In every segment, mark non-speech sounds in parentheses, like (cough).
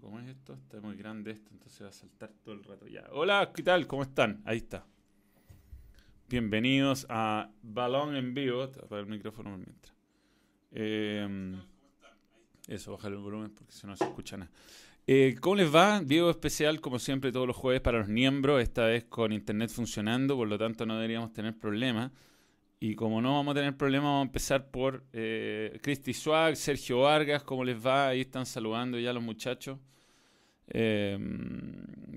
¿cómo es esto? Está muy grande esto, entonces va a saltar todo el rato ya. Hola, ¿qué tal? ¿Cómo están? Ahí está. Bienvenidos a Balón en vivo. Te voy el micrófono mientras. Eh, eso, bajar el volumen porque si no se escucha nada. Eh, ¿Cómo les va? Video especial, como siempre, todos los jueves para los miembros, esta vez con internet funcionando, por lo tanto no deberíamos tener problemas. Y como no vamos a tener problemas, vamos a empezar por eh, Christy Swag, Sergio Vargas, ¿cómo les va? Ahí están saludando ya los muchachos. Eh,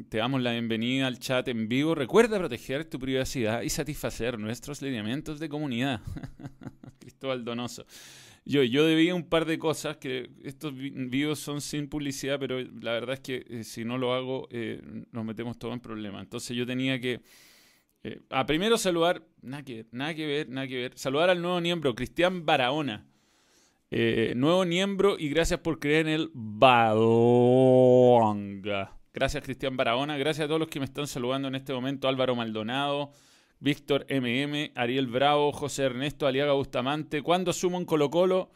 te damos la bienvenida al chat en vivo. Recuerda proteger tu privacidad y satisfacer nuestros lineamientos de comunidad. (laughs) Cristóbal Donoso. Yo, yo debía un par de cosas, que estos vi- videos son sin publicidad, pero la verdad es que eh, si no lo hago eh, nos metemos todos en problemas. Entonces yo tenía que... eh, a primero saludar, nada que ver, nada que ver, nada que ver. Saludar al nuevo miembro, Cristian Barahona. Eh, nuevo miembro y gracias por creer en el Balonga. Gracias Cristian Barahona, gracias a todos los que me están saludando en este momento. Álvaro Maldonado, Víctor MM, Ariel Bravo, José Ernesto, Aliaga Bustamante. ¿Cuándo sumo un Colo Colo?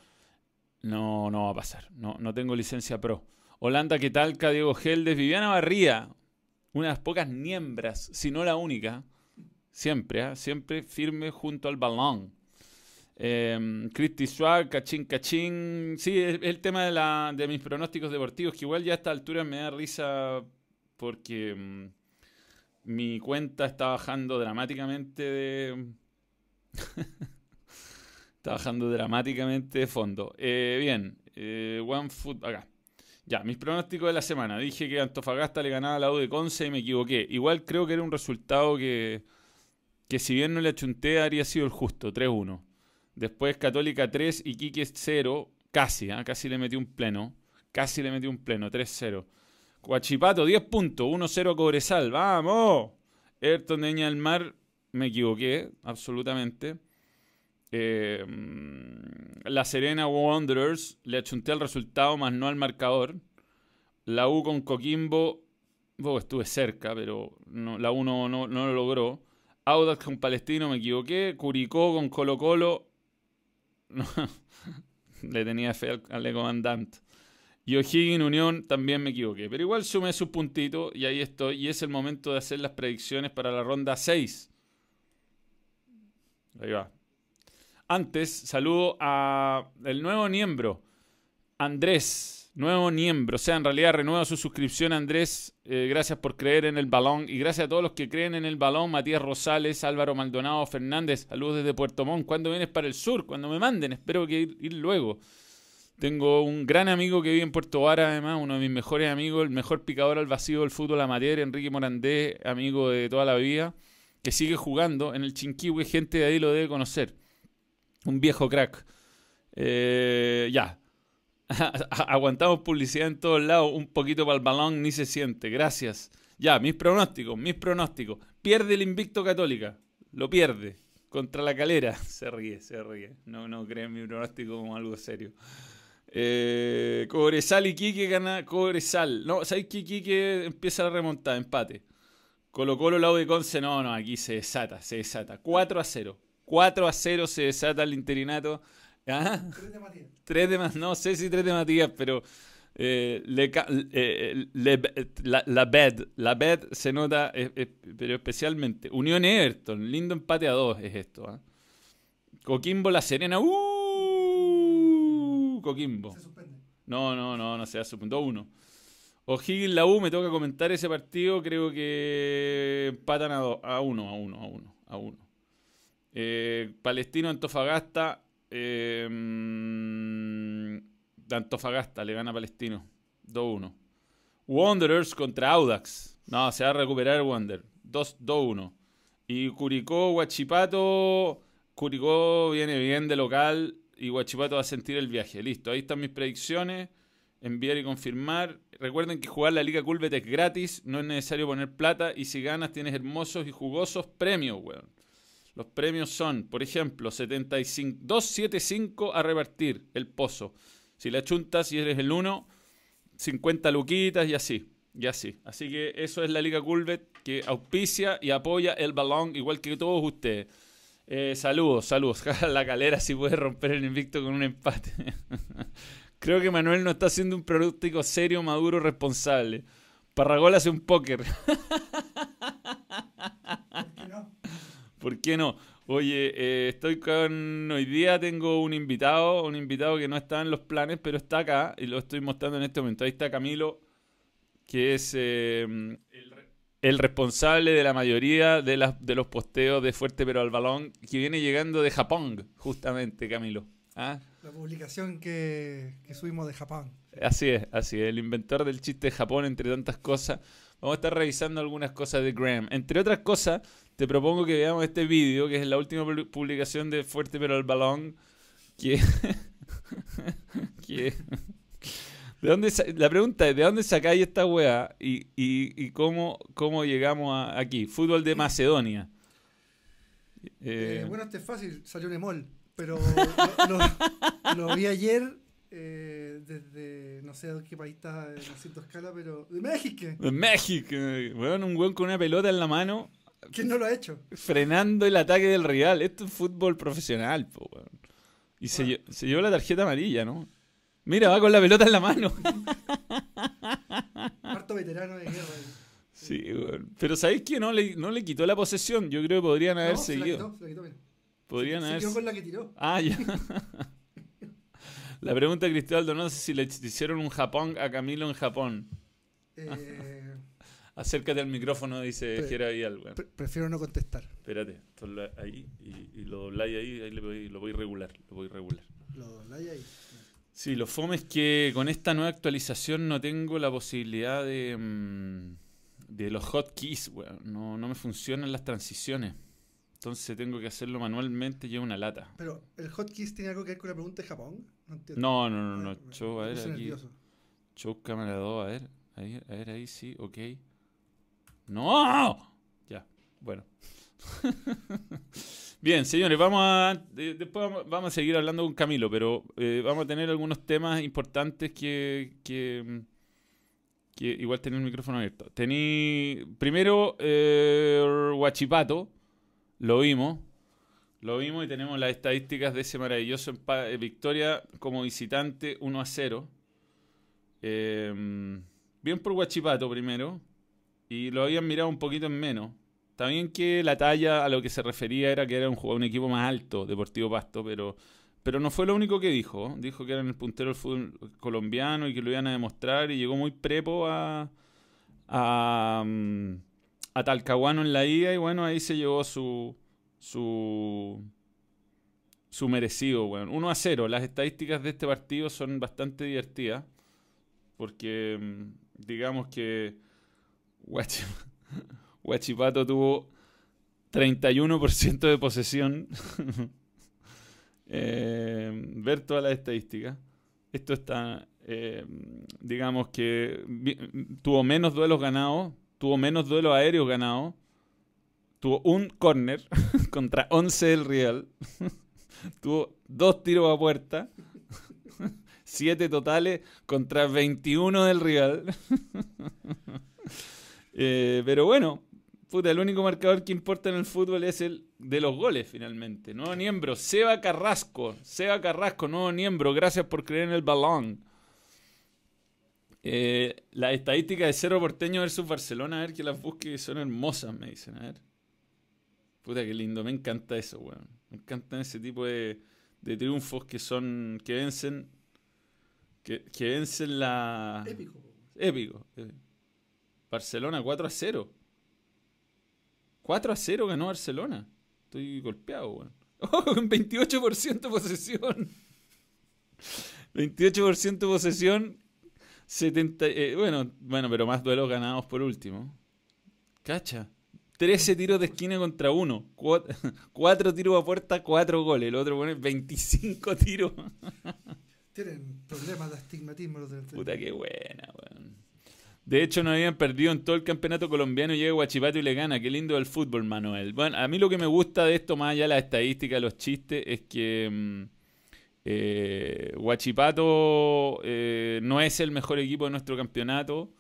No, no va a pasar. No, no tengo licencia pro. Holanda, ¿qué tal? Diego Geldes, Viviana Barría. Una de las pocas niembras, si no la única. Siempre, ¿ah? siempre firme junto al balón. Eh, Christy Swag, cachín, cachín. Sí, es el tema de, la, de mis pronósticos deportivos, que igual ya a esta altura me da risa porque mm, mi cuenta está bajando dramáticamente de... (laughs) está bajando dramáticamente de fondo. Eh, bien, eh, One Foot, acá. Ya, mis pronósticos de la semana. Dije que Antofagasta le ganaba a la U de Conce y me equivoqué. Igual creo que era un resultado que, que si bien no le achunté, habría sido el justo, 3-1. Después Católica 3 y Quique 0. Casi, ¿ah? casi le metí un pleno. Casi le metí un pleno, 3-0. Coachipato, 10 puntos, 1-0 a Cobresal. ¡Vamos! Everton de Viña del Mar, me equivoqué, absolutamente. Eh, mm, la Serena Wanderers, le achunté al resultado, más no al marcador. La U con Coquimbo, oh, estuve cerca, pero no, la U no, no- no lo logró. Audax con Palestino, me equivoqué. Curicó con Colo Colo. (laughs) Le tenía fe al, al comandante. Y O'Higgins Unión también me equivoqué. Pero igual sumé sus puntitos y ahí estoy. Y es el momento de hacer las predicciones para la ronda 6. Ahí va. Antes, saludo a el nuevo miembro, Andrés. Nuevo miembro. O sea, en realidad renueva su suscripción, Andrés. Eh, gracias por creer en el balón. Y gracias a todos los que creen en el balón. Matías Rosales, Álvaro Maldonado, Fernández. Saludos desde Puerto Montt. ¿Cuándo vienes para el sur? Cuando me manden. Espero que ir, ir luego. Tengo un gran amigo que vive en Puerto Vara, además, uno de mis mejores amigos, el mejor picador al vacío del fútbol amateur, Enrique Morandé, amigo de toda la vida, que sigue jugando en el Chinquihue, gente de ahí lo debe conocer. Un viejo crack. Eh, ya. (laughs) Aguantamos publicidad en todos lados, un poquito para el balón, ni se siente. Gracias. Ya, mis pronósticos, mis pronósticos. Pierde el invicto Católica. Lo pierde. Contra la calera. (laughs) Se ríe, se ríe. No, no creen mi pronóstico como algo serio. Eh, Cobresal y Quique gana Cobresal. No, ¿sabes que Quique empieza a remontar? Empate. Colo Colo, Lau de Conce. No, no, aquí se desata, se desata. 4 a 0. 4 a 0 se desata el interinato. ¿Ah? Tres de más, no sé si tres de Matías, pero eh, le eh, le- la, la bed, la bed se nota, eh, eh, pero especialmente. Unión Everton, lindo empate a dos es esto. ¿ah? Coquimbo La Serena, ¡uh! Coquimbo. No, no, no, no se hace punto uno. O'Higgins La U, me toca comentar ese partido, creo que empatan a, do- a uno, a uno, a uno, a uno. Eh, Palestino Antofagasta. Eh, Antofagasta le gana a Palestino. 2-1. Wanderers contra Audax. No, se va a recuperar Wander. 2- 2-1. Y Curicó, Huachipato. Curicó viene bien de local. Y Huachipato va a sentir el viaje. Listo, ahí están mis predicciones. Enviar y confirmar. Recuerden que jugar la Liga Culbet es gratis. No es necesario poner plata. Y si ganas, tienes hermosos y jugosos premios, weón. Los premios son, por ejemplo, 75, 275 a repartir el pozo. Si la chuntas y eres el 1, 50 luquitas y así. Y así. Así que eso es la Liga Culbet que auspicia y apoya el balón igual que todos ustedes. Eh, saludos, saludos. (laughs) la calera si puede romper el invicto con un empate. (laughs) Creo que Manuel no está haciendo un pronóstico serio, maduro, responsable. Parragol hace un póker. (laughs) ¿Por qué no? ¿Por qué no? Oye, eh, estoy con. Hoy día tengo un invitado, un invitado que no está en los planes, pero está acá y lo estoy mostrando en este momento. Ahí está Camilo, que es eh, el, el responsable de la mayoría de, las, de los posteos de Fuerte Pero al Balón, que viene llegando de Japón, justamente, Camilo. ¿Ah? La publicación que, que subimos de Japón. Así es, así es. El inventor del chiste de Japón, entre tantas cosas. Vamos a estar revisando algunas cosas de Graham. Entre otras cosas, te propongo que veamos este vídeo, que es la última pu- publicación de Fuerte pero al balón. Que. (laughs) que- ¿De dónde la pregunta es: ¿de dónde sacáis esta weá? Y, y, y cómo, cómo llegamos a- aquí? Fútbol de Macedonia. Eh, Eh, bueno, este es fácil, salió en Emol, pero lo, lo- lo vi ayer eh, desde, no sé de qué país está en haciendo escala, pero de México. de México. Weón, un weón con una pelota en la mano. ¿Quién no lo ha hecho? frenando el ataque del Real. Esto es fútbol profesional, po, weón. Y se, lle- se llevó la tarjeta amarilla, ¿no? Mira, va con la pelota en la mano. (laughs) Harto veterano de guerra. ahí. Sí. Pero ¿sabéis que no le, no le quitó la posesión? Yo creo que podrían haber No, se la seguido. quitó, se la quitó, mira. Podrían Se haber... quedó con la que tiró. Ah, ya. (laughs) la pregunta de Cristóbal no sé si le hicieron un Japón a Camilo en Japón. Eh, (laughs) Acércate al micrófono, dice Jera Vidal, weón. pre- prefiero no contestar. Espérate, ahí y, y lo dobláis ahí, ahí le voy- lo voy a regular, lo voy a regular. Lo dobláis ahí. Sí, lo fome es que con esta nueva actualización no tengo la posibilidad de, mm, de los hotkeys, weón. No, no me funcionan las transiciones. Entonces tengo que hacerlo manualmente y es una lata. Pero, ¿el hotkeys tiene algo que ver con la pregunta de Japón? No entiendo. No, no, no, no. Show, a ver, aquí. nervioso. Show cámara 2, a ver. Ahí, a ver, ahí sí, ok. ¡No! Ya, bueno. (laughs) Bien, señores, vamos a. de- después vamos, a seguir hablando con Camilo, pero eh, vamos a tener algunos temas importantes que. que, igual tener el micrófono abierto. Tení. Primero, eh, Huachipato. Lo vimos. Lo vimos y tenemos las estadísticas de ese maravilloso empa- eh, victoria como visitante 1 a 0. Eh, bien por Guachipato primero. Y lo habían mirado un poquito en menos. También que la talla a lo que se refería era que era un, un equipo más alto, Deportivo Pasto, pero, pero no fue lo único que dijo. Dijo que eran el puntero del fútbol colombiano y que lo iban a demostrar y llegó muy prepo a, a, mm, a Talcahuano en la ida y bueno, ahí se llevó su, su, su merecido, weón. 1 a 0. Las estadísticas de este partido son bastante divertidas. Porque mm, digamos que (laughs) Huachipato tuvo 31% de posesión. (laughs) Eh, ver todas las estadísticas. Esto está, eh, digamos que tuvo menos duelos ganados, tuvo menos duelos aéreos ganados, tuvo un corner (laughs) contra 11 del Real, tuvo dos tiros a puerta, 7 totales contra 21 del Real. Eh, pero bueno, puta, el único marcador que importa en el fútbol es el de los goles finalmente. Nuevo miembro, Seba Carrasco. Seba Carrasco, nuevo miembro, gracias por creer en el balón. Eh, la estadística de Cerro Porteño versus Barcelona, a ver que las busque, son hermosas, me dicen, a ver. Puta, qué lindo, me encanta eso, weón. Me encantan ese tipo de, de triunfos que son, que vencen, que, que vencen la... Épico. Épico. eh. Barcelona 4 a 0. 4 a 0 ganó Barcelona. Estoy golpeado, weón. (laughs) Oh, con 28% de posesión. 28% de posesión. 70, eh, bueno, bueno, pero más duelos ganados por último. Cacha. 13 tiros de esquina contra uno. 4 (laughs) tiros a puerta, 4 goles. El otro pone 25 tiros. Tienen problemas de astigmatismo los del Puta que buena, weón. De hecho, no habían perdido en todo el campeonato colombiano. Llega Guachipato y le gana. Qué lindo el fútbol, Manuel. Bueno, a mí lo que me gusta de esto, más allá de las estadísticas, los chistes, es que mm, eh, eh, no es el mejor equipo de nuestro campeonato.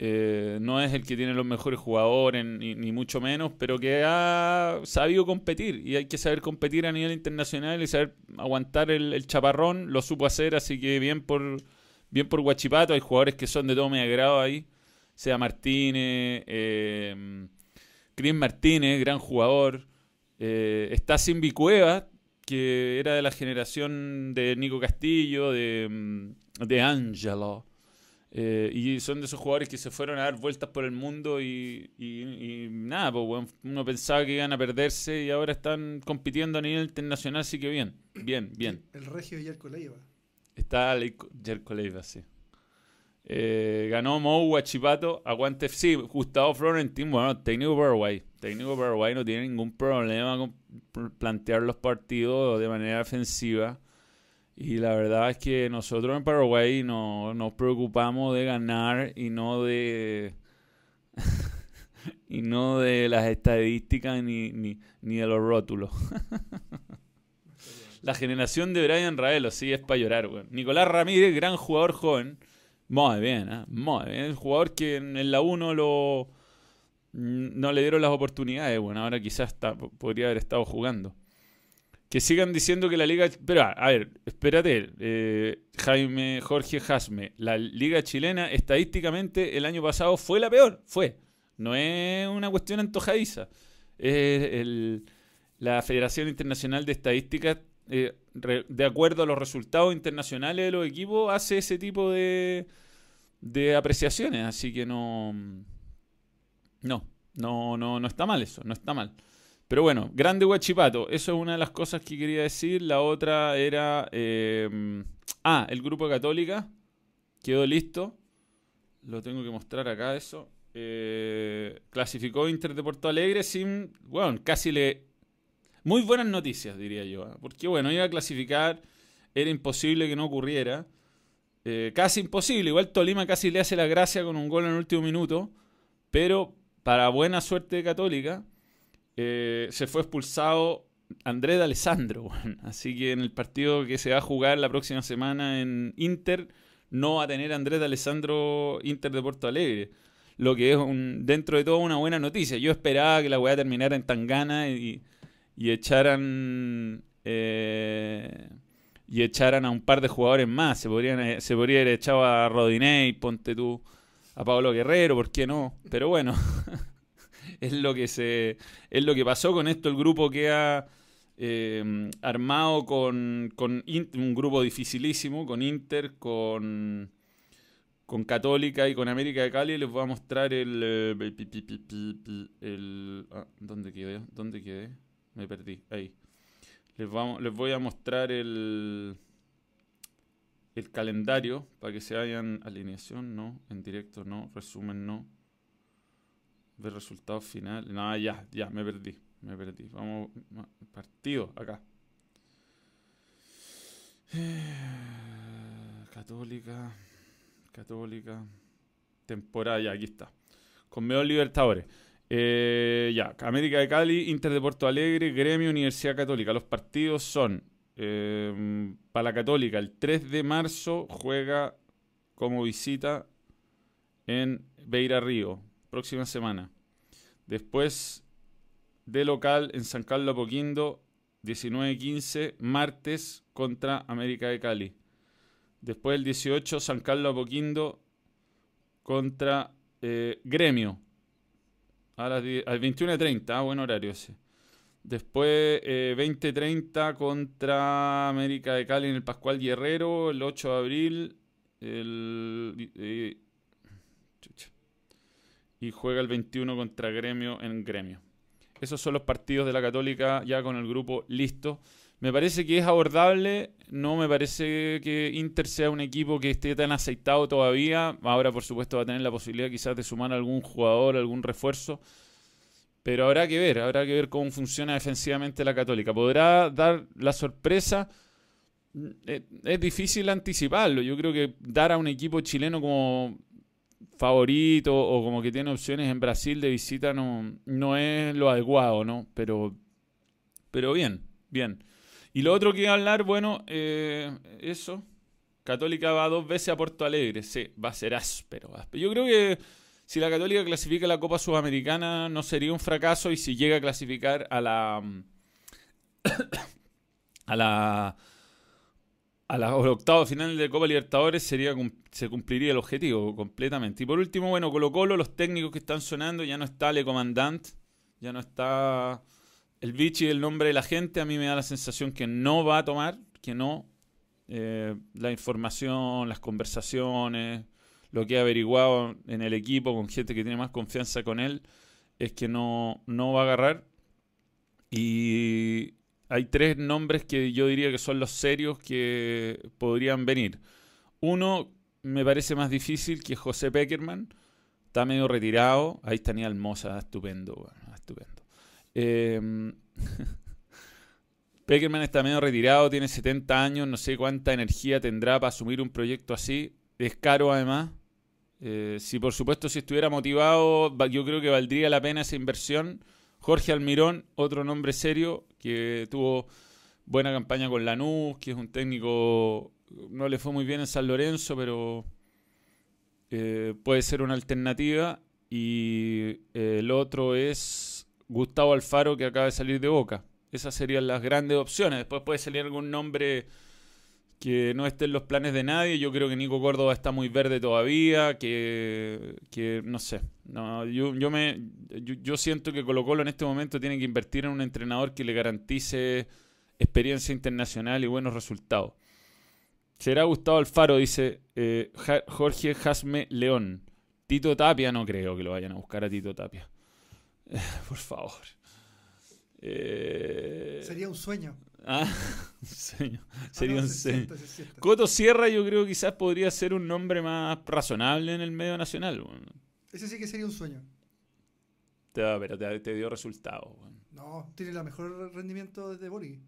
Eh, no es el que tiene los mejores jugadores, ni, ni, mucho menos, pero que ha sabido competir. Y hay que saber competir a nivel internacional y saber aguantar el, chaparrón. Lo supo hacer, así que bien por, bien por Guachipato. Hay jugadores que son de todo mi agrado ahí. Sea Martínez, eh, Chris Martínez, gran jugador. Eh, está Simbi Cueva, que era de la generación de Nico Castillo, de, mm, de Angelo. Eh, y son de esos jugadores que se fueron a dar vueltas por el mundo y, nada, pues uno pensaba que iban a perderse y ahora están compitiendo a nivel internacional, así que bien, bien, bien. El regio Yerko Leiva. Está Yerko Leiva, sí. Eh, ganó Mou Guachipato, aguante FC, Gustavo Florentín, bueno, técnico Paraguay. Técnico Paraguay no tiene ningún problema con plantear los partidos de manera ofensiva y la verdad es que nosotros en Paraguay no, nos preocupamos de ganar y no de (laughs) y no de las estadísticas ni, ni, ni de los rótulos. (laughs) la generación de Brian Raelo, sí, es para llorar, Nicolás Ramírez, gran jugador joven. Muy bien, ¿eh? Muy bien. El jugador que en la 1 lo, no le dieron las oportunidades. Bueno, ahora quizás está, podría haber estado jugando que sigan diciendo que la liga... Pero, a ver, espérate, eh, Jaime Jorge Jasme, la liga chilena estadísticamente el año pasado fue la peor, fue. No es una cuestión antojadiza. Es la Federación Internacional de Estadísticas, eh, de acuerdo a los resultados internacionales de los equipos, hace ese tipo de, de apreciaciones. Así que no... No, no, no, no está mal eso, no está mal. Pero bueno, grande Huachipato. Eso es una de las cosas que quería decir. La otra era. Eh, ah, el grupo Católica. Quedó listo. Lo tengo que mostrar acá, eso. Eh, clasificó Inter de Porto Alegre sin. Bueno, casi le. Muy buenas noticias, diría yo. ¿eh? Porque bueno, iba a clasificar. Era imposible que no ocurriera. casi imposible. Igual Tolima casi le hace la gracia con un gol en el último minuto. Pero para buena suerte de Católica eh, se fue expulsado Andrés de Alessandro. (laughs) Así que en el partido que se va a jugar la próxima semana en Inter, no va a tener Andrés de Alessandro Inter de Porto Alegre. Lo que es un, dentro de todo una buena noticia. Yo esperaba que la weá terminara en Tangana y, y echaran. Eh, y echaran a un par de jugadores más. Se podrían eh, se podría haber echado a Rodinei, ponte tú, a Pablo Guerrero, ¿por qué no? Pero bueno, (laughs) es lo que se es lo que pasó con esto el grupo que ha eh, armado con, con un grupo dificilísimo con Inter con con Católica y con América de Cali les voy a mostrar el, eh, el, ah, ¿dónde quedé? ¿dónde quedé? Me perdí ahí les voy a mostrar el el calendario para que se vayan alineación no en directo no resumen no Ver resultados finales. No, ya, ya, me perdí. Me perdí. Vamos, partido acá. (sighs) Católica. Católica. Temporada, ya, aquí está. Con Meo Libertadores. Eh, ya, América de Cali, Inter de Porto Alegre, Gremio, Universidad Católica. Los partidos son eh, para la Católica. El 3 de marzo juega como visita en Beira Río próxima semana. Después de local en San Carlos Apoquindo, 19-15, martes contra América de Cali. Después el 18, San Carlos Apoquindo contra eh, Gremio. A las al 21.30, ah, buen horario ese. Después eh, 20.30 contra América de Cali en el Pascual Guerrero, el 8 de abril. El, y juega el 21 contra Gremio en Gremio. Esos son los partidos de la Católica ya con el grupo listo. Me parece que es abordable, no me parece que Inter sea un equipo que esté tan aceitado todavía. Ahora, por supuesto, va a tener la posibilidad quizás de sumar algún jugador, algún refuerzo. Pero habrá que ver, habrá que ver cómo funciona defensivamente la Católica. ¿Podrá dar la sorpresa? Eh, es difícil anticiparlo. Yo creo que dar a un equipo chileno como favorito o como que tiene opciones en Brasil de visita no, no es lo adecuado, ¿no? Pero, pero bien, bien. Y lo otro que iba a hablar, bueno, eh, eso. Católica va dos veces a Porto Alegre. Sí, va a ser áspero, Yo creo que si la Católica clasifica la Copa Sudamericana no sería un fracaso y si llega a clasificar a la (coughs) a la a la octava final de Copa Libertadores sería se cumpliría el objetivo completamente. Y por último, bueno, Colo Colo, los técnicos que están sonando, ya no está Le Comandant, ya no está el Vichy, el nombre de la gente, a mí me da la sensación que no va a tomar, que no. Eh, la información, las conversaciones, lo que he averiguado en el equipo con gente que tiene más confianza con él, es que no, no va a agarrar. Y hay tres nombres que yo diría que son los serios que podrían venir. Uno me parece más difícil que José Peckerman. Está medio retirado. Ahí está Nial Moza, estupendo, estupendo. Eh, (laughs) Peckerman está medio retirado, tiene 70 años, no sé cuánta energía tendrá para asumir un proyecto así. Es caro además. Eh, si por supuesto si estuviera motivado, yo creo que valdría la pena esa inversión. Jorge Almirón, otro nombre serio, que tuvo buena campaña con Lanús, que es un técnico, no le fue muy bien en San Lorenzo, pero eh, puede ser una alternativa. Y eh, el otro es Gustavo Alfaro, que acaba de salir de Boca. Esas serían las grandes opciones. Después puede salir algún nombre que no esté en los planes de nadie. Yo creo que Nico Córdoba está muy verde todavía, que, no sé. No, yo, yo, me, yo, siento que Colo Colo en este momento tiene que invertir en un entrenador que le garantice experiencia internacional y buenos resultados. Será Gustavo Alfaro, dice eh, Jorge Jasme León. Tito Tapia, no creo que lo vayan a buscar a Tito Tapia. (laughs) por favor. Eh, Sería un sueño. Ah, (laughs) un sueño. Sería un sueño. Coto Sierra yo creo que quizás podría ser un nombre más razonable en el medio nacional. Ese sí que sería un sueño. Te, pero te, dio resultado. No, tiene el mejor rendimiento de Bori.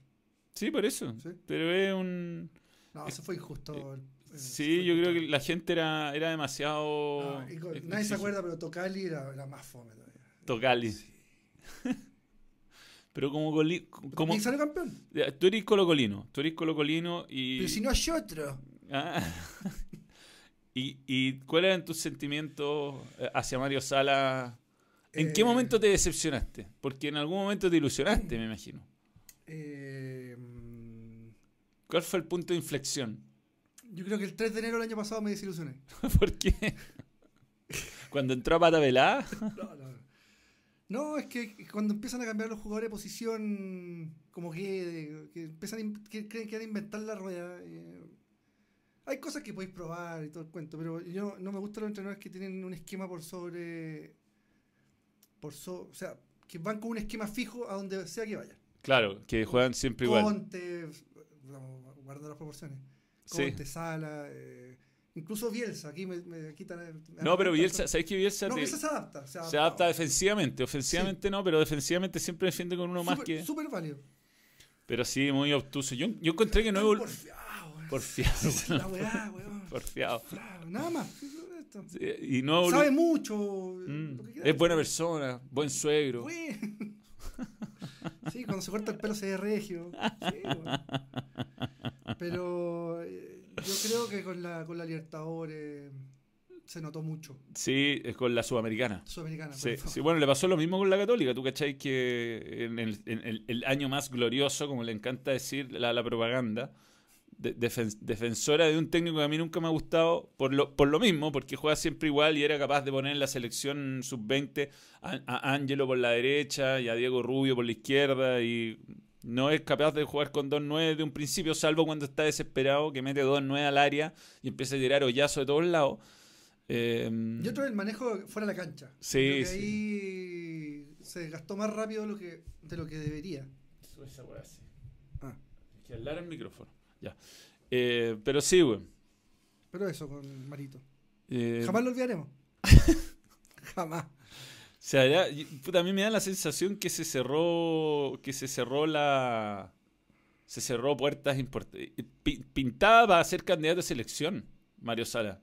Sí, por eso. Pero es un... No, eso fue injusto. Eh, sí, yo creo que la gente era, era demasiado... nadie se acuerda, pero Tocali era, más fome todavía. Tocali. (laughs) Pero como, como ¿Quién sale campeón? Tú eres colocolino, tú eres colocolino y... Pero si no hay otro. Ah. (laughs) ¿Y, ¿Y cuáles eran tus sentimientos eh, hacia Mario Sala? ¿En qué eh, momento te decepcionaste? Porque en algún momento te ilusionaste, me imagino. Eh, ¿Cuál fue el punto de inflexión? Yo creo que el 3 de enero del año pasado me desilusioné. (laughs) ¿Por qué? ¿Cuando entró a Pata no, no. No, es que cuando empiezan a cambiar los jugadores de posición, como que, empiezan que creen que van a inventar la rueda. Eh, hay cosas que podéis probar y todo el cuento, pero yo no me gustan los entrenadores que tienen un esquema por sobre. por o sea, que van con un esquema fijo a donde sea que vayan. Claro, que juegan siempre igual. Conte, guardando las proporciones. Conte, Sala. Eh, Incluso Bielsa, aquí me, quitan. no, pero Bielsa, ¿sabes qué Bielsa? No, Bielsa se adapta. Se adapta, defensivamente. Ofensivamente no, pero defensivamente siempre defiende con uno más que. Súper válido. Pero sí, muy obtuso. Yo, yo encontré que no. Porfiado, Porfiado. La weá, weón. Porfiado. Nada más. y no, Sabe mucho. Mm, es buena persona, buen suegro. sí, cuando se corta el pelo se ve regio. Sí, Pero. Eh, yo creo que con la, con la Libertadores se notó mucho. Sí, es con la Sudamericana. Sudamericana, sí, sí, bueno, le pasó lo mismo con la Católica. Tú cacháis que en el, año más glorioso, como le encanta decir la, la propaganda, defensora de un técnico que a mí nunca me ha gustado por lo, por lo mismo, porque juega siempre igual y era capaz de poner en la selección sub-20 a, a Ángelo por la derecha y a Diego Rubio por la izquierda y no es capaz de jugar con 2-9 de un principio, salvo cuando está desesperado, que mete 2-9 al área y empieza a tirar hoyazo de todos lados. Eh, y otro el manejo fuera de la cancha. Sí, sí. ahí se gastó más rápido de lo que, de lo que debería. Eso esa weá, sí. Ah. Hay que hablar el micrófono. Ya. Eh, pero sí, güey. Pero eso con Marito. Eh, Jamás lo olvidaremos. (laughs) Jamás. O sea, ya, a mí me da la sensación que se cerró, que se cerró la, se cerró puertas importantes. Pintaba para ser candidato a selección, Mario Sala.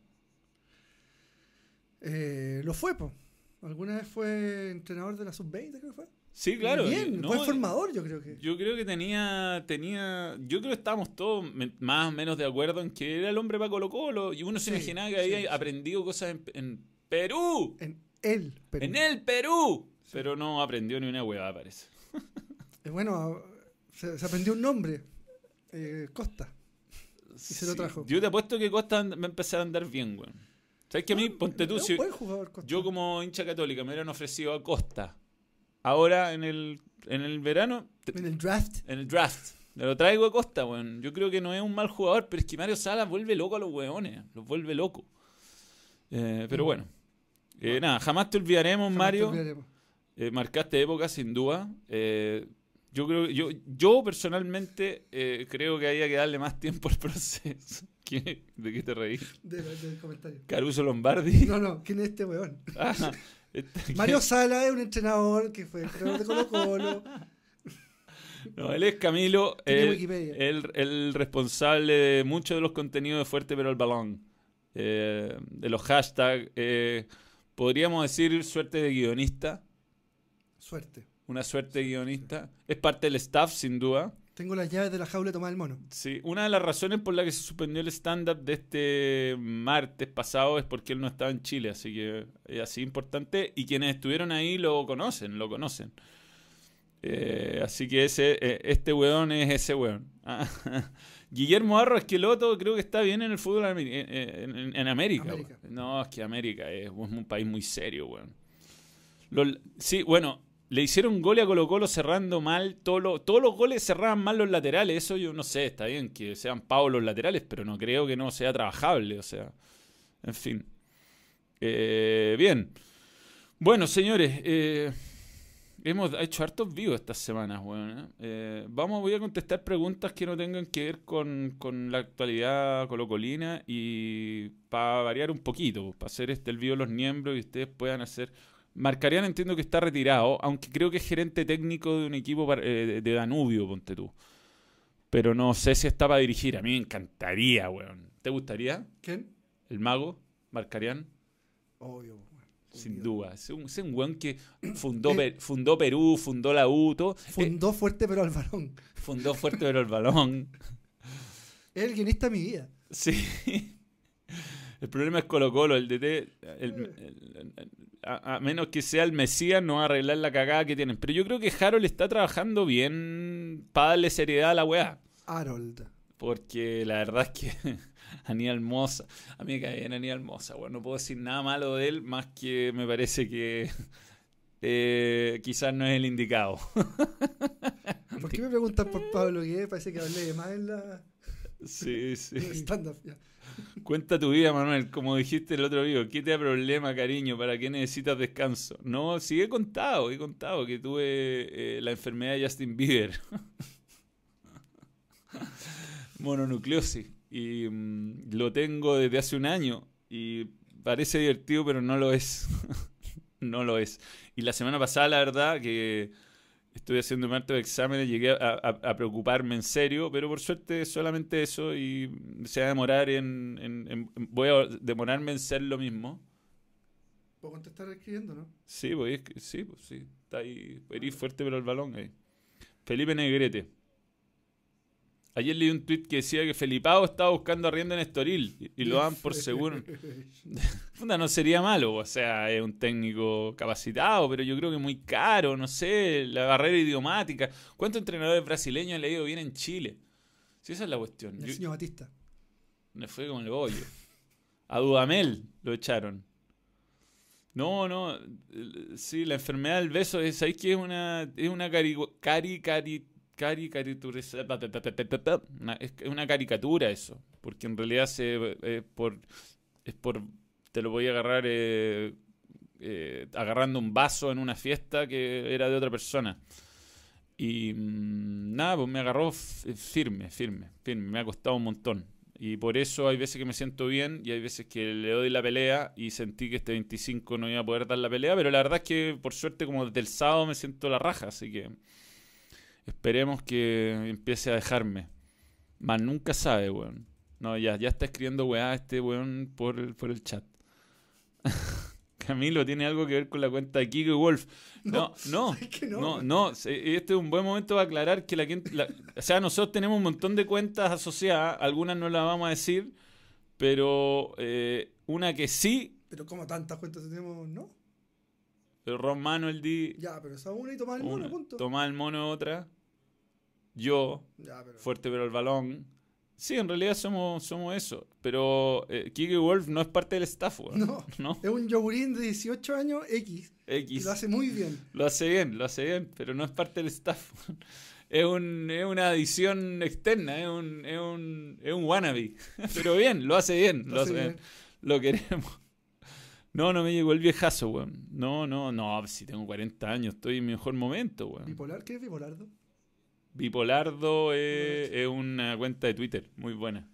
Eh, lo fue, po. Alguna vez fue entrenador de la sub-20, creo que fue. Sí, claro. Bien, fue formador, yo creo que. Yo creo que tenía, tenía, yo creo que estábamos todos más o menos de acuerdo en que era el hombre para Colo Colo y uno se imaginaba que había aprendido cosas en, Perú. En, el Perú. En el Perú. Pero no aprendió ni una hueá, parece. Eh, bueno, se, se aprendió un nombre. eh, Costa. se lo trajo. Yo te apuesto que Costa and- va a andar bien, weón. ¿Sabes que a mí, ponte tú, si jugador, yo como hincha católica me hubieran ofrecido a Costa, ahora en el, en el verano, En el draft. en el draft, me lo traigo a Costa, weón. Yo creo que no es un mal jugador, pero es que Mario Salas vuelve loco a los weones, los vuelve loco. Eh, pero Mm. bueno, Eh, nada, jamás te olvidaremos, Jamás te Mario. olvidaremos. Eh, marcaste época, sin duda. Eh, yo creo, yo, yo personalmente creo que había que darle más tiempo al (laughs) proceso. ¿Qué? ¿De qué te reí? De- del comentario. Caruso Lombardi. No, no, ¿quién es este weón? (laughs) Ah, este- (laughs) Mario Sala es un entrenador que fue entrenador de Colo Colo. No, él es Camilo, el, el- el responsable de muchos de los contenidos de Fuerte pero el balón. Eh, de los hashtags. eh, podríamos decir suerte de guionista. Suerte. Una suerte de guionista. Es parte del staff, sin duda. Tengo las llaves de la jaula de Tomás el Mono. Sí, una de las razones por la que se suspendió el stand-up de este martes pasado es porque él no estaba en Chile, así que es así importante. Y quienes estuvieron ahí lo conocen, lo conocen. Eh, así que ese, eh, este weón es ese weón. Ah, (laughs) Guillermo Arro Esqueloto creo que está bien en el fútbol eh, en, en- en América. No, es que América es un país muy serio, weón. Los- sí, bueno, le hicieron gol a Colo Colo cerrando mal. Todo lo- todos los goles cerraban mal los laterales. Eso yo no sé, está bien que sean pavos los laterales, pero no creo que no sea trabajable. O sea, en fin. Eh, bien. Bueno, señores, hemos hecho hartos vivos estas semanas, weón. ¿eh? Eh, vamos, voy a contestar preguntas que no tengan que ver con, con la actualidad colocolina y para variar un poquito, para hacer este el vivo los miembros y ustedes puedan hacer Marcarian entiendo que está retirado, aunque creo que es gerente técnico de un equipo eh, de Danubio, ponte tú. Pero no sé si está para dirigir. A mí me encantaría, weón. ¿Te gustaría? ¿Quién? ¿El mago? ¿Marcarian? Obvio. Sin duda. Es un, es un weón que (clears throat) fundó, Eh. Fundó Perú, fundó la U, todo. Eh, Fundó fuerte pero al balón. (laughs) fundó fuerte pero el balón. Es el guionista de mi vida. Sí. (laughs) El problema es Colo Colo, el DT, el- el- el- a, a menos que sea el Mesías, no va a arreglar la cagada que tienen. Pero yo creo que Harold está trabajando bien para darle seriedad a la weá. Harold. Porque la verdad es que (laughs) Aníbal Moza, a mí me cae bien Aníbal Moza, bueno, no puedo decir nada malo de él, más que me parece que (laughs) eh, quizás no es el indicado. (laughs) ¿Por qué me preguntas por Pablo Gué? Parece que hablé de más en la Sí, sí. stand-up. ya. Cuenta tu vida, Manuel. Como dijiste el otro video, ¿qué te da problema, cariño? ¿Para qué necesitas descanso? No, sí he contado, he contado que tuve eh, la enfermedad de Justin Bieber. Mononucleosis. Y mm, lo tengo desde hace un año. Y parece divertido, pero no lo es. (laughs) no lo es. Y la semana pasada, la verdad, que estuve haciendo hartos de exámenes, llegué a, a- a preocuparme en serio, pero por suerte solamente eso y se va a demorar en, en- en- Voy a demorarme en ser lo mismo. Puedo contestar escribiendo, ¿no? Sí, pues, sí, pues sí. Está ahí, herí fuerte pero el balón ahí. Felipe Negrete. Ayer leí un tweet que decía que Felipao estaba buscando arriendo en Estoril y, lo dan por seguro. (laughs) Funda no sería malo, o sea, es un técnico capacitado, pero yo creo que muy caro, no sé, la barrera idiomática. ¿Cuántos entrenadores brasileños han leído bien en Chile? Si esa es la cuestión. El señor Batista. me fue como el bollo. A Dudamel lo echaron. No, no. Sí, la enfermedad del beso es, ¿sabéis que es una, es una cari, cari, cari, caricaturiza- es una caricatura eso. Porque en realidad es por, es por, te lo voy a agarrar eh, eh, agarrando un vaso en una fiesta que era de otra persona. Y mm, nada, pues me agarró firme, firme, firme. Me ha costado un montón. Y por eso hay veces que me siento bien y hay veces que le doy la pelea y sentí que este 25 no iba a poder dar la pelea, pero la verdad es que por suerte como desde el sábado me siento la raja, así que esperemos que empiece a dejarme. Más nunca sabe, weón. No, ya, ya está escribiendo weá este weón por el, por el chat. (laughs) Camilo tiene algo que ver con la cuenta de Kiko y Wolf. No, no, (laughs) es que no, no, este es un buen momento para aclarar que la gente, la- o sea, nosotros tenemos un montón de cuentas asociadas, algunas no las vamos a decir, pero eh, una que sí, Pero como tantas cuentas tenemos, ¿no? Ron Manuel di. Ya, pero esa una y tomar el mono, punto. Tomás el mono otra. Yo, Ya, pero. fuerte pero el balón. Sí, en realidad somos, somos eso. Pero eh, Kike Wolf no es parte del staff. No. ¿No? Es un yogurín de 18 años X. Y X. lo hace muy bien. Lo hace bien, lo hace bien, pero no es parte del staff. Es, un, es una adición externa, es un, es un, es un wannabe. (laughs) Pero bien, lo hace bien, lo, Lo hace bien. bien. Lo queremos. No, no me llegó el viejazo, weón. No, no, no, si tengo 40 años, estoy en mi mejor momento, weón. ¿Bipolar? ¿Qué es bipolardo? Bipolardo es una cuenta de Twitter, muy buena.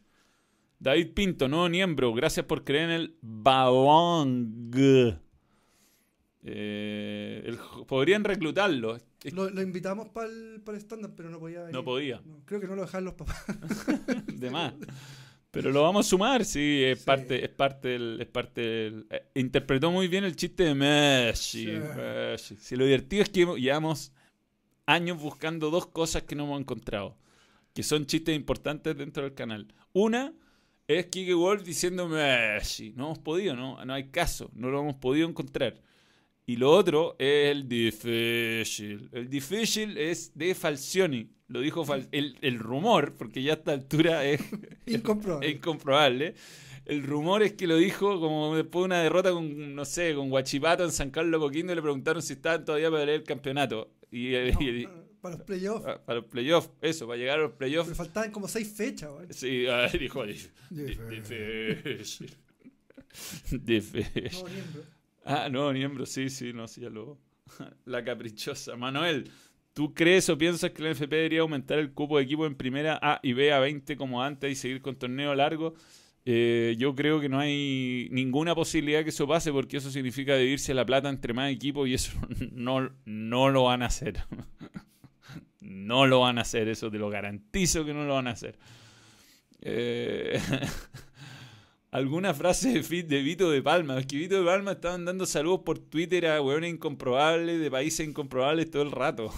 David Pinto, nuevo miembro, gracias por creer en el Balong. Eh, el- podrían reclutarlo. Lo, lo invitamos para el, stand-up, pero no podía venir. No podía. No, creo que no lo dejaron los papás. (laughs) de más. Pero lo vamos a sumar, sí, es Sí. parte, es parte del, es parte del- eh, interpretó muy bien el chiste de Messi. Sí. Messi. Si lo divertido es que llevamos años buscando dos cosas que no hemos encontrado, que son chistes importantes dentro del canal. Una es Kike Wolf diciendo Messi. No hemos podido, no, no hay caso, no lo hemos podido encontrar. Y lo otro es el difícil. El difícil es de Falcioni. Lo dijo Fal- el, el rumor, porque ya a esta altura es, (laughs) Incomprobable. es incomprobable. El rumor es que lo dijo como después de una derrota con, no sé, con Guachipato en San Carlos Coquindo y le preguntaron si estaban todavía para pelear el campeonato. Y, No, y- para- para los playoffs. ah, para los playoffs, eso, para llegar a los Pero playoffs. faltaban como seis fechas, weón. Sí, ah, (laughs) dijo di- Difícil. difícil. Difícil. No, miembro. Ah, no, miembro, sí, sí, no, sí, ya lo. (laughs) La caprichosa. Manuel, ¿tú crees o piensas que la NFP debería aumentar el cupo de equipo en primera A y B a 20 como antes y seguir con torneo largo? Eh, yo creo que no hay ninguna posibilidad que eso pase porque eso significa dividirse la plata entre más equipos y eso (laughs) no, no lo van a hacer. (laughs) No lo van a hacer, eso te lo garantizo que no lo van a hacer. Eh, (laughs) alguna frase de, Fit- de Vito de Palma. Es que Vito de Palma estaban dando saludos por Twitter a hueones incomprobables, de países incomprobables todo el rato.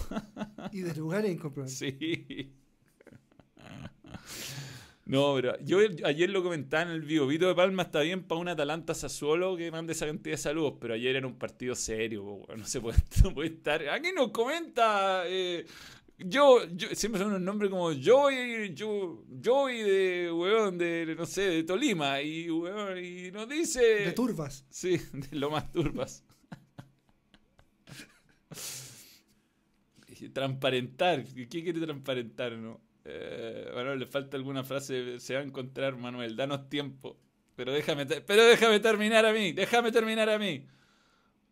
Y de lugares incomprobables. Sí. No, pero yo ayer lo comentaba en el vivo. Vito de Palma está bien para un Atalanta Sassuolo que mande esa cantidad de saludos, pero ayer era un partido serio, no se puede, (laughs) no puede estar. Aquí nos comenta. eh, yo, yo, siempre son unos nombres como Joey, yo, Joey de, weón, de, no sé, de Tolima, y, weón, y nos dice... De turbas. Sí, (laughs) de lo más turbas. (laughs) Transparentar. ¿Qué quiere transparentar, no? Eh, bueno, le falta alguna frase. Se va a encontrar, Manuel. Danos tiempo. Pero déjame, pero déjame terminar a mí. Déjame terminar a mí.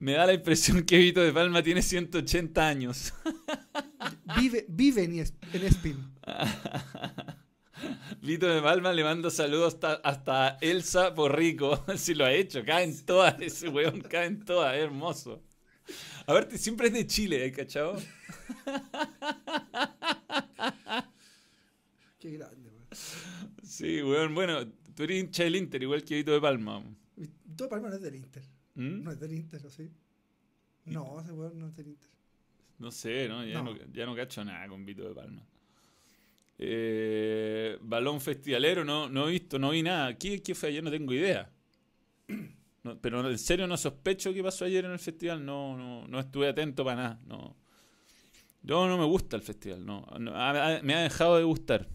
Me da la impresión que Vito de Palma tiene 180 años. (laughs) Vive, vive en, Es- en Espin. (laughs) Vito de Palma le mando saludos hasta, hasta Elsa Porrico. (laughs) Si lo ha hecho, caen todas, ese weón, caen todas, es hermoso. A ver, siempre es de Chile, ¿eh, cachado? Qué grande, weón. Sí, weón, bueno, tú eres hincha del Inter, igual que Vito de Palma. Y Todo Palma no es del Inter. ¿Mm? No es del Inter, ¿o sí? No, ese weón no es del Inter. No sé, ¿no? Ya, No. no. ya no cacho nada con Vito de Palma. Eh, balón festivalero, no, no he visto, no vi nada. ¿Qué, qué fue ayer? No tengo idea. No, pero en serio no sospecho qué pasó ayer en el festival. No, no, no estuve atento para nada. No. Yo no me gusta el festival. No, me ha dejado de gustar.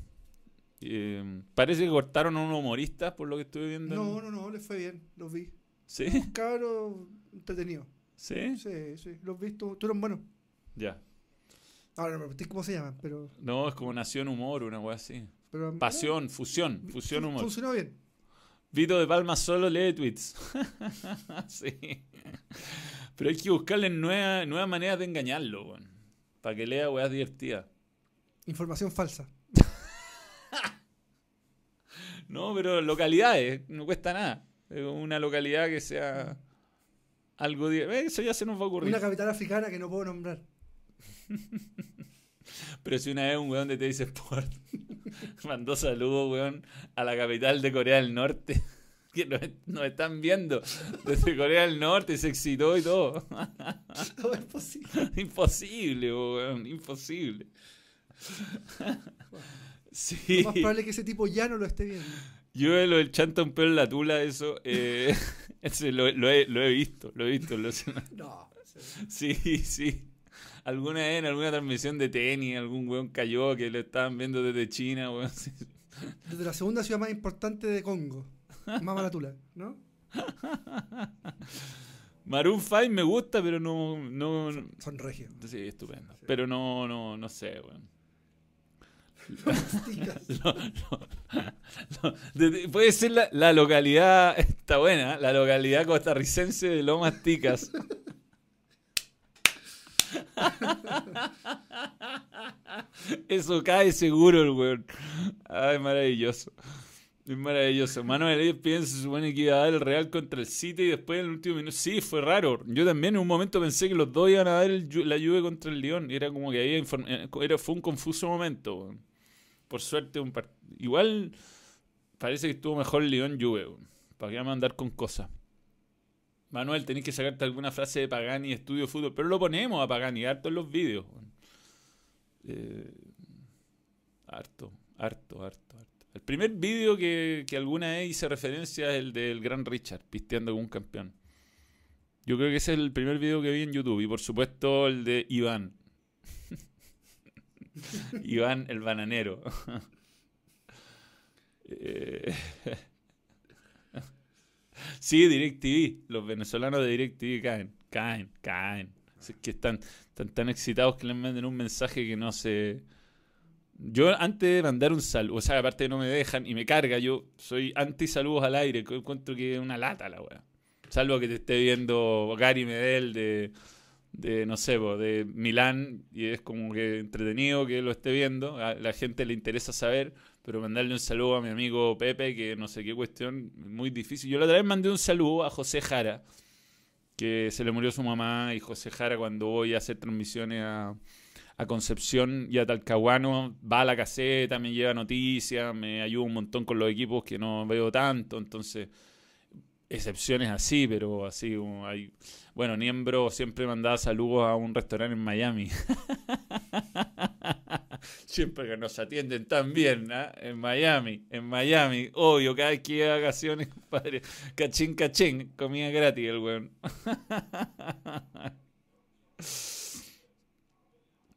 Eh, parece que cortaron a un humorista por lo que estuve viendo. en- No, no, no, les fue bien. Los vi. ¿Sí? Cabros entretenidos. ¿Sí? Sí, sí. Los vi, tu- tuvieron buenos. Ya. Ahora no me pregunté cómo se llaman, pero. No, es como Nación Humor, una wea así. pero Pasión, fusión, no, fusión humor. Funcionó bien. Vito de Palma solo lee tweets. (laughs) sí. Pero hay que buscarle nuevas nuevas maneras de engañarlo, weón. Para que lea weas divertidas. Información falsa. No, pero localidades, no cuesta nada. Una localidad que sea algo... eh, Eso ya se nos va a ocurrir. Una capital africana que no puedo nombrar. (laughs) Pero si una vez un weón de Teis Sport (laughs) mandó saludos, weón, a la capital de Corea del Norte. (laughs) Que nos, nos están viendo desde Corea del Norte, se excitó y todo. No es posible. Imposible, weón, imposible. Sí. Lo más probable es que ese tipo ya no lo esté viendo. Yo lo del chanta un pelo en la tula, eso, eh, (laughs) ese lo, lo he, lo he visto, lo he visto. lo. (laughs) No. sí. Sí. Alguna vez en alguna transmisión de tenis, algún weón cayó que lo estaban viendo desde China, weón. sí. Desde la segunda ciudad más importante de Congo. Mamalatula, ¿no? (laughs) Maroon 5 me gusta, pero no. no, no- Son regios. sí, estupendo. Pero no, no, no sé, weón. (laughs) Puede ser la, localidad, (laughs) está buena, la localidad costarricense de Lomas Ticas. (laughs) Eso cae seguro el weón. Ay, maravilloso. Es maravilloso. Manuel, ellos piensan, se supone que iba a dar el Real contra el City y después en el último minuto. Sí, fue raro. Yo también en un momento pensé que los dos iban a dar la Juve contra el León. Era como que había eh, era, fue un confuso momento. weón. Por suerte, un part- igual parece que estuvo mejor León Juve. ¿Para qué vamos a andar con cosas? Manuel, tenés que sacarte alguna frase de Pagani, estudio fútbol. Pero lo ponemos a Pagani, harto en los vídeos. Eh, harto, harto, harto, harto. El primer vídeo que, que alguna vez hice referencia es el del gran Richard, pisteando como un campeón. Yo creo que ese es el primer video que vi en YouTube. Y por supuesto el de Iván. (laughs) Iván el bananero. Eh, (laughs) sí, DirecTV. Los venezolanos de DirecTV caen, caen, caen. Es que están, tan excitados que les manden un mensaje que no se... Yo antes de mandar un saludo, o sea, aparte no me dejan y me carga, yo soy anti saludos al aire, encuentro que es una lata la weá. Salvo que te esté viendo Gary Medel de, de no sé, de Milán y es como que entretenido que lo esté viendo, a la gente le interesa saber, pero mandarle un saludo a mi amigo Pepe, que no sé qué cuestión, muy difícil. Yo la otra vez mandé un saludo a José Jara, que se le murió su mamá y José Jara cuando voy a hacer transmisiones a, a Concepción y a Talcahuano va a la caseta, me lleva noticias, me ayuda un montón con los equipos que no veo tanto, entonces excepciones así, pero así como hay... Bueno, Niembro siempre mandaba saludos a un restaurante en Miami. (laughs) siempre que nos atienden tan bien, ¿ah? En Miami, en Miami. Obvio, cada vez que iba de vacaciones, (laughs) compadre. Cachín, cachín, comida gratis el weón. (laughs)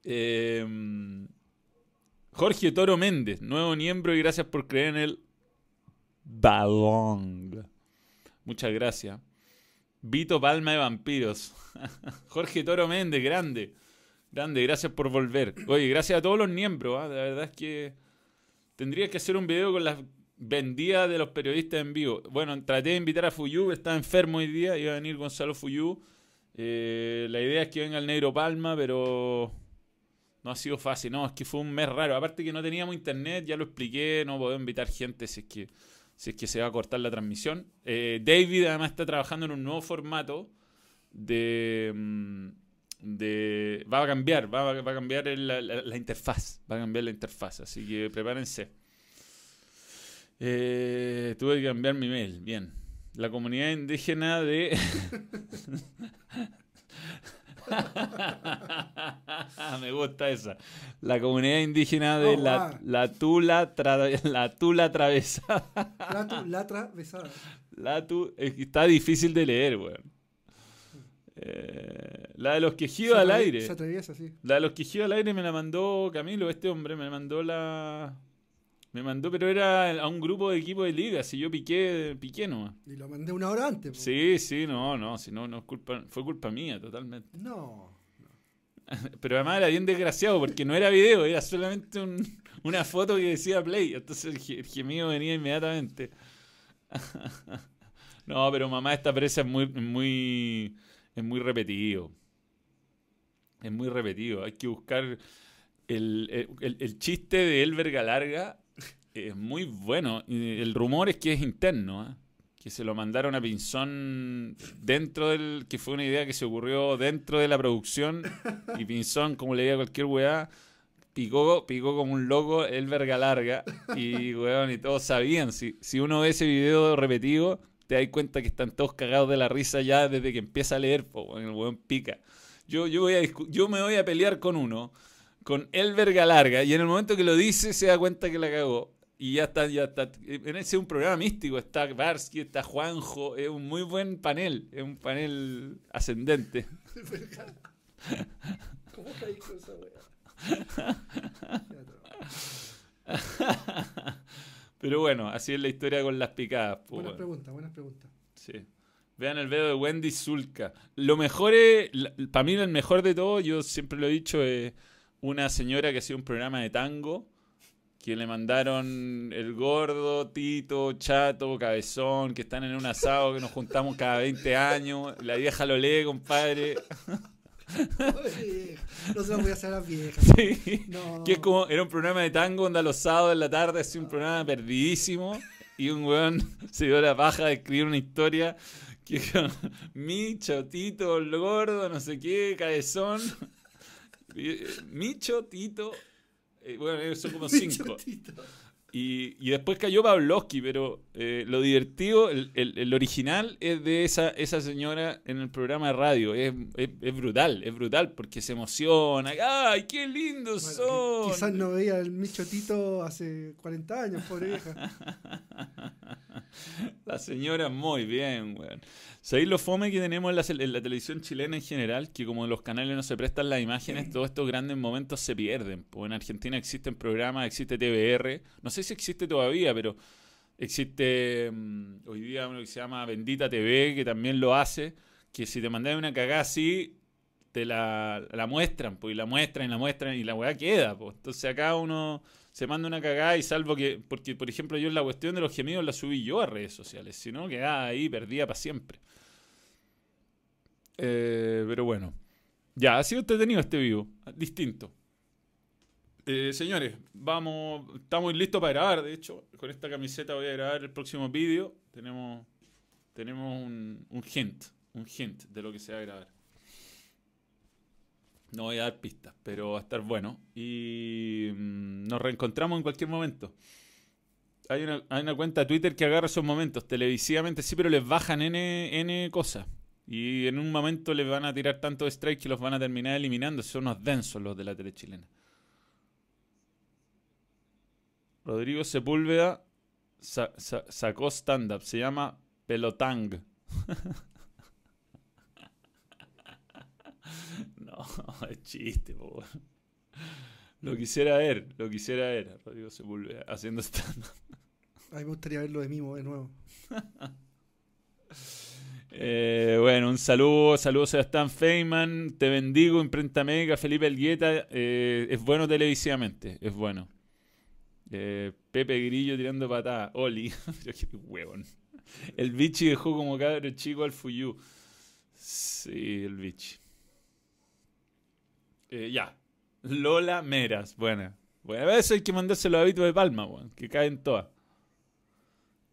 Em, Jorge Toro Méndez, nuevo miembro y gracias por creer en el balón. Muchas gracias. Vito Palma de Vampiros. (laughs) Jorge Toro Méndez, grande. Grande, gracias por volver. Oye, gracias a todos los miembros. ¿ah? La verdad es que tendría que hacer un video con las vendidas de los periodistas en vivo. Bueno, traté de invitar a Fuyu, está enfermo hoy día. Iba a venir Gonzalo Fuyu. Eh, la idea es que venga el Negro Palma, pero no ha sido fácil. No, es que fue un mes raro. Aparte que no teníamos internet, ya lo expliqué. No puedo invitar gente si es que, si es que se va a cortar la transmisión. Eh, David además está trabajando en un nuevo formato de... mm, va a cambiar, va, va a cambiar la interfaz, va a cambiar la interfaz, así que prepárense. Eh, tuve que cambiar mi mail, bien. La comunidad indígena de... (laughs) (laughs) (laughs) Me gusta esa. La comunidad indígena de Oh, la, wow. la Tula tra- (laughs) la Tula atravesada. La, tu- la atravesada. La tu- está difícil de leer, weón. Eh, la de los quejidos al aire. Se atraviesa, sí. La de los quejidos al aire me la mandó Camilo, este hombre, me mandó la. Me mandó, pero era a un grupo de equipo de liga, si yo piqué, piqué nomás. Y lo mandé una hora antes. po. Sí, sí, no, no, si no, no es culpa, fue culpa mía totalmente. No. (laughs) Pero además era bien desgraciado porque no era video, era solamente un- una foto que decía play. Entonces el gemido venía inmediatamente. (laughs) no, pero mamá, esta presa es muy, muy, es muy repetido. Es muy repetido. Hay que buscar el, el- el chiste de Elber Galarga. Es muy bueno. El rumor es que es interno. ¿eh? Que se lo mandaron a Pinzón dentro del. que fue una idea que se ocurrió dentro de la producción. (laughs) Y Pinzón, como le diga cualquier weá, picó, picó como un loco el verga larga. Y weón, y todos sabían. Si, si uno ve ese video repetido, te das cuenta que están todos cagados de la risa ya desde que empieza a leer, po, el weón pica. Yo, yo, voy a yo me voy a pelear con uno, con el verga larga, y en el momento que lo dice se da cuenta que la cagó. Y ya está, ya está. En ese es un programa místico. Está Barsky, está Juanjo. Es un muy buen panel. Es un panel ascendente. (laughs) ¿Cómo caí con esa (laughs) Pero bueno, así es la historia con las picadas. Pues, buenas preguntas, buenas preguntas. Sí. Vean el video de Wendy Zulka. Lo mejor es, para mí el mejor de todo, yo siempre lo he dicho, es una señora que hacía un programa de tango, que le mandaron el gordo, Tito, Chato, Cabezón, que están en un asado que nos juntamos cada 20 años. La vieja lo lee, compadre. no se lo voy a hacer a las viejas. (laughs) Sí. Que es como, era un programa de tango donde los sábados en la tarde hacía un programa perdidísimo y un weón (laughs) se dio la paja de escribir una historia que Micho, Tito, el gordo, no sé qué, cabezón. Micho, Tito. Eh, bueno, son como cinco. Y, y, después cayó Pavlovsky, pero eh, lo divertido, el, el, original es de esa, esa señora en el programa de radio. Es, es, brutal, es brutal, porque se emociona. ¡Ay, qué lindos son! Quizás no veía el Michotito hace 40 años, pobre vieja. (laughs) la señora muy bien, weón. ¿Sabéis lo fome que tenemos en la, televisión chilena en general? Que como los canales no se prestan las imágenes, todos estos grandes momentos se pierden. Pues en Argentina existen programas, existe TVR. No sé si existe todavía, pero existe mm, hoy día uno que se llama Bendita TV, que también lo hace. Que si te mandan una cagada así, te la, muestran, pues, y la muestran y la muestran y la weá queda. Pues. Entonces acá uno se manda una cagada y salvo que, porque por ejemplo yo en la cuestión de los gemidos la subí yo a redes sociales, si no quedaba ahí perdida para siempre. Eh, pero bueno. Ya, ha sido entretenido este vivo. Distinto. Eh, señores, vamos. Estamos listos para grabar. De hecho, con esta camiseta voy a grabar el próximo vídeo. Tenemos, tenemos un, hint. Un hint de lo que se va a grabar. No voy a dar pistas, pero va a estar bueno. Y mm, nos reencontramos en cualquier momento. Hay una, hay una cuenta de Twitter que agarra esos momentos televisivamente, sí, pero les bajan N, N cosas. Y en un momento les van a tirar tanto strike que los van a terminar eliminando. Son unos densos los de la tele chilena. Rodrigo Sepúlveda sacó stand-up. Se llama Pelotang. (laughs) no, es chiste. Lo quisiera ver, lo quisiera ver, Rodrigo Sepúlveda haciendo stand-up. A mí me gustaría verlo de mimo de nuevo. (laughs) Eh, bueno, un saludo, saludos a Sebastián Feynman, te bendigo, Imprenta Médica, Felipe Elgueta, eh, es bueno televisivamente, es bueno. Eh, Pepe Grillo tirando patada, Oli, (laughs) huevón. El bichi dejó como cabro chico al Fuyu. Sí, el bichi. ya, Lola Meras, buena. Bueno, a veces hay que mandarse los hábitos de palma, que caen todas.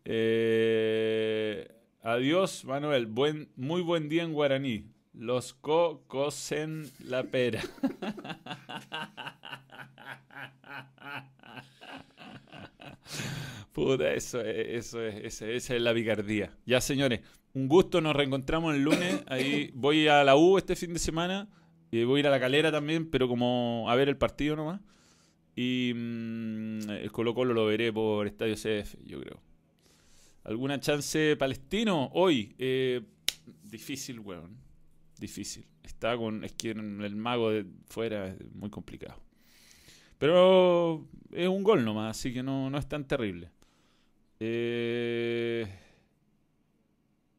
Eh... Adiós, Manuel. Buen, muy buen día en guaraní. Los co cosen la pera. (laughs) Puta, eso es, eso es, esa es la picardía. Ya, señores, un gusto, nos reencontramos el lunes. Ahí (coughs) voy a la U este fin de semana. Y voy a ir a la calera también, pero como a ver el partido nomás. Y mm, el Colo Colo lo veré por Estadio CF, yo creo. ¿Alguna chance palestino hoy? Eh, difícil, weón. Difícil. Está con. Es que el mago de fuera muy complicado. Pero es un gol nomás, así que no, no es tan terrible. Eh,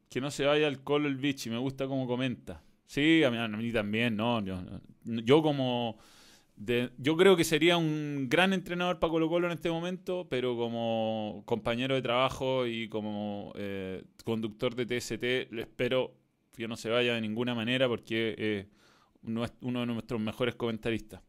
que no se vaya al colo el bichi, me gusta como comenta. Sí, a mí, también, no. yo como yo creo que sería un gran entrenador para Colo Colo en este momento, pero como compañero de trabajo y como eh, conductor de TST, le espero que no se vaya de ninguna manera porque eh, uno de nuestros mejores comentaristas.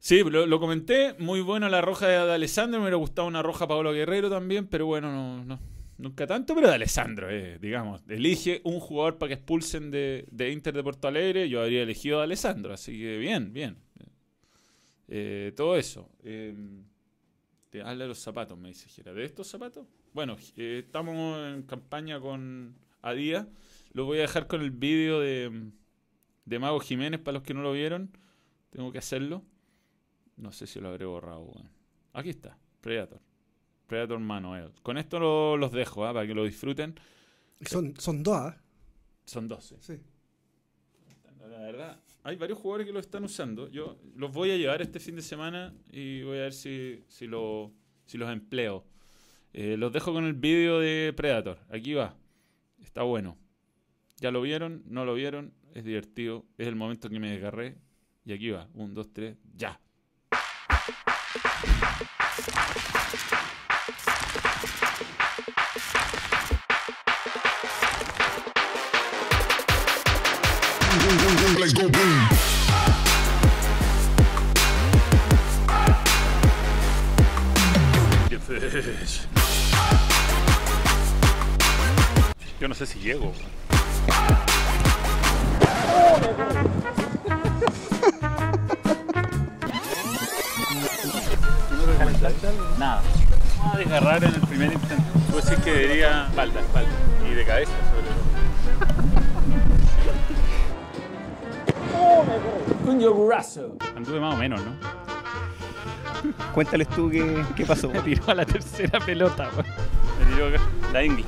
Sí, lo, comenté, muy bueno la roja de Alessandro, me hubiera gustado una roja Pablo Guerrero también, pero bueno, no, Nunca tanto, pero de Alessandro, eh, digamos. Elige un jugador para que expulsen de, Inter de Porto Alegre. Yo habría elegido a Alessandro, así que bien, bien. Eh, todo eso. Eh, hazle los zapatos, me dice Gira. ¿De estos zapatos? Bueno, estamos en campaña con Adía. Lo voy a dejar con el vídeo de, de Mago Jiménez para los que no lo vieron. Tengo que hacerlo. No sé si lo habré borrado. Aquí está. Predator. Predator Manuel. Con esto lo- los dejo, ¿ah? para que lo disfruten. Son, son dos, ¿ah? Son 12. Sí. La verdad, hay varios jugadores que lo están usando. Yo los voy a llevar este fin de semana y voy a ver si, si, lo, si los empleo. Eh, los dejo con el vídeo de Predator. Aquí va. Está bueno. ¿Ya lo vieron? ¿No lo vieron? Es divertido. Es el momento en que me desgarré. Y aquí va. Un, dos, tres. ¡Ya! Let's go boom. Yo no sé si llego. Nada. Vamos a desgarrar en el primer intento. Tú decís que debería espalda, espalda. Y de cabeza, sobre todo. Con yogurazo. Anduve más o menos, ¿no? Cuéntales tú qué, qué pasó. (laughs) Me tiró a la tercera pelota, weón. Me tiró acá. la Inglis.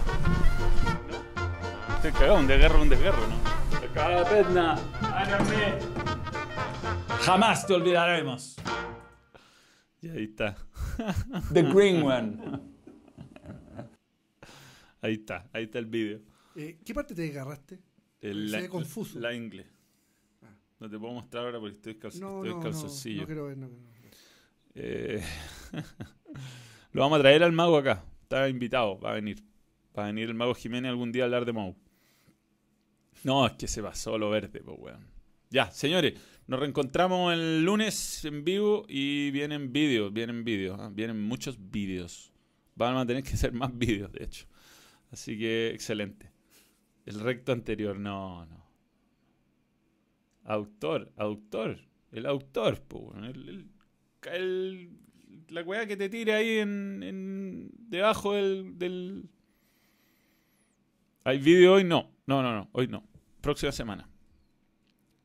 Estoy cagado, un desgarro, un desgarro, ¿no? Cada perna, ándame. Jamás te olvidaremos. Y ahí está. (laughs) The Green One. Ahí está, ahí está el vídeo. Eh, ¿Qué parte te desgarraste? El- Se la, ve confuso. La inglés. Ah. No te puedo mostrar ahora porque estoy, calzo- No, estoy no, no, no quiero ver. No, no. Eh, (laughs) lo vamos a traer al mago acá. Está invitado, va a venir. Va a venir el mago Jiménez algún día a hablar de Mau. No, es que se pasó lo verde, pues weón. Ya, señores, nos reencontramos el lunes en vivo y vienen vídeos, vienen vídeos, ¿ah? vienen muchos vídeos. Van a tener que ser más vídeos, de hecho. Así que excelente. El recto anterior, no, no. Autor, autor. El autor, pues, weón. El, el- el- la weá que te tire ahí en, en- debajo del, del... ¿Hay vídeo hoy? No. No, no, no. Hoy no. Próxima semana.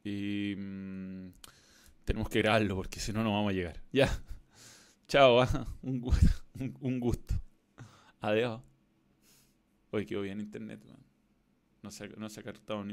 Y mm, tenemos que grabarlo porque si no, no vamos a llegar. (laughs) Ya. Chao. ah. Un, gu- un, gusto. Adiós. Hoy quedó bien internet. man. No se, no se ha cartado ni